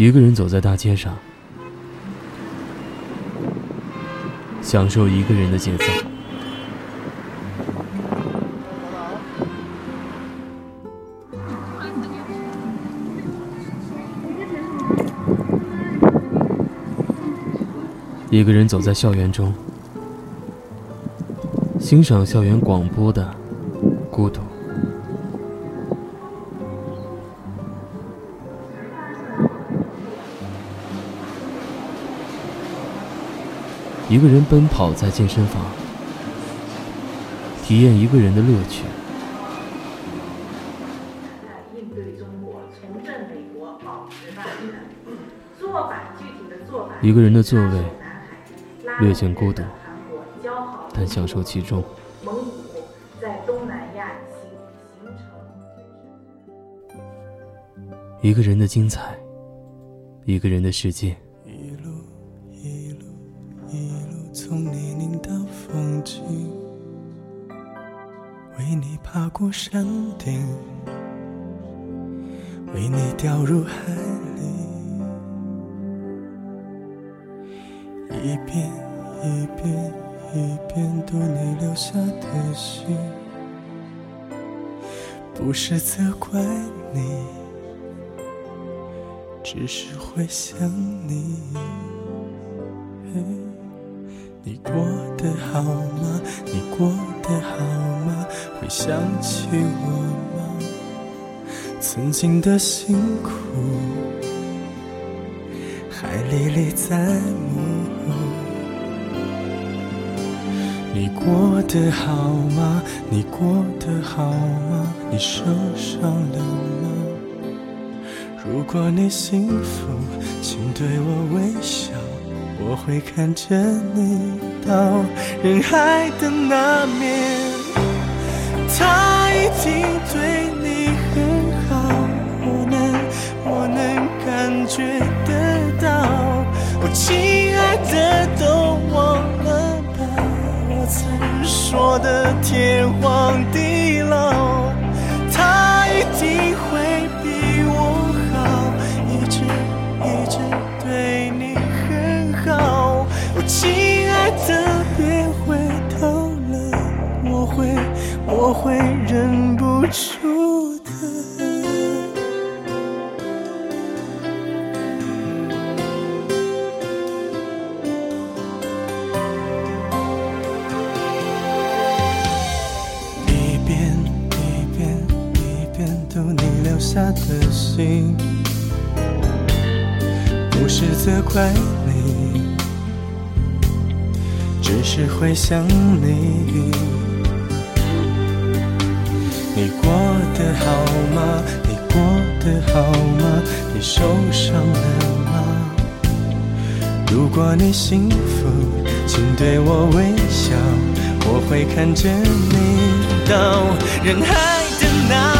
一个人走在大街上，享受一个人的节奏。一个人走在校园中，欣赏校园广播的孤独。一个人奔跑在健身房，体验一个人的乐趣。一个人的座位略显孤独，但享受其中。一个人的精彩，一个人的世界。风景，为你爬过山顶，为你掉入海里，一遍一遍一遍读你留下的信，不是责怪你，只是会想你。你过得好吗？你过得好吗？会想起我吗？曾经的辛苦还历历在目。你过得好吗？你过得好吗？你受伤了吗？如果你幸福，请对我微笑。我会看着你到人海的那面，他一定对你很好，我能我能感觉得到。我亲爱的都忘了吧，我曾说的天我会忍不住的。一遍一遍一遍读你留下的信，不是责怪你。只是会想你，受伤了吗？如果你幸福，请对我微笑，我会看着你到人海的那